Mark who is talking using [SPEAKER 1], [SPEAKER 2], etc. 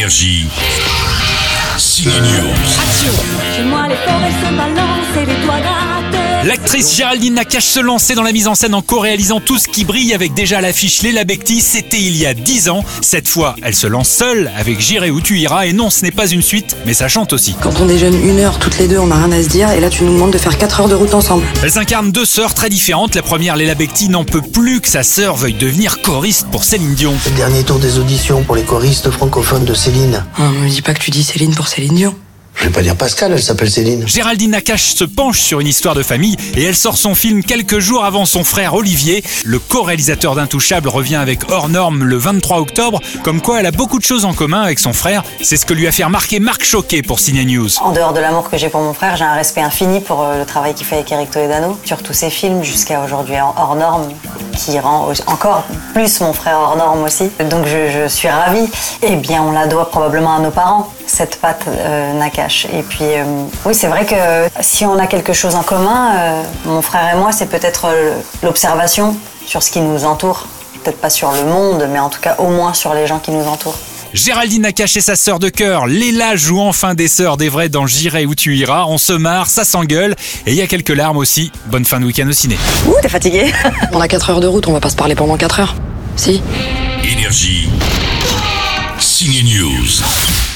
[SPEAKER 1] Énergie. Signe News.
[SPEAKER 2] Moi, les forêts se balancent et les.
[SPEAKER 3] L'actrice Géraldine Nakache se lançait dans la mise en scène en co-réalisant tout ce qui brille avec déjà à l'affiche Léla Becti. C'était il y a 10 ans. Cette fois, elle se lance seule avec J'irai où tu iras. Et non, ce n'est pas une suite, mais ça chante aussi.
[SPEAKER 4] Quand on déjeune une heure toutes les deux, on n'a rien à se dire, et là tu nous demandes de faire 4 heures de route ensemble.
[SPEAKER 3] Elles incarnent deux sœurs très différentes. La première, Léla Becti, n'en peut plus que sa sœur veuille devenir choriste pour Céline Dion.
[SPEAKER 5] C'est le dernier tour des auditions pour les choristes francophones de Céline.
[SPEAKER 4] Oh, me dis pas que tu dis Céline pour Céline Dion.
[SPEAKER 5] Je vais pas dire Pascal, elle s'appelle Céline.
[SPEAKER 3] Géraldine Nakache se penche sur une histoire de famille et elle sort son film quelques jours avant son frère Olivier. Le co-réalisateur d'Intouchable revient avec Hors Norme le 23 octobre. Comme quoi, elle a beaucoup de choses en commun avec son frère. C'est ce que lui a fait remarquer Marc Choquet pour Ciné News.
[SPEAKER 6] En dehors de l'amour que j'ai pour mon frère, j'ai un respect infini pour euh, le travail qu'il fait avec Eric Toledano sur tous ses films jusqu'à aujourd'hui en hors norme, qui rend encore plus mon frère hors norme aussi. Donc je, suis ravie. Eh bien, on la doit probablement à nos parents, cette patte euh, Nakache. Et puis, euh, oui, c'est vrai que si on a quelque chose en commun, euh, mon frère et moi, c'est peut-être euh, l'observation sur ce qui nous entoure. Peut-être pas sur le monde, mais en tout cas au moins sur les gens qui nous entourent.
[SPEAKER 3] Géraldine Nakache et sa sœur de cœur, Léla joue enfin des sœurs des vrais dans J'irai où tu iras. On se marre, ça s'engueule et il y a quelques larmes aussi. Bonne fin de week-end au ciné.
[SPEAKER 4] Ouh, t'es fatigué On a 4 heures de route, on va pas se parler pendant 4 heures. Si
[SPEAKER 1] Énergie. Signe News.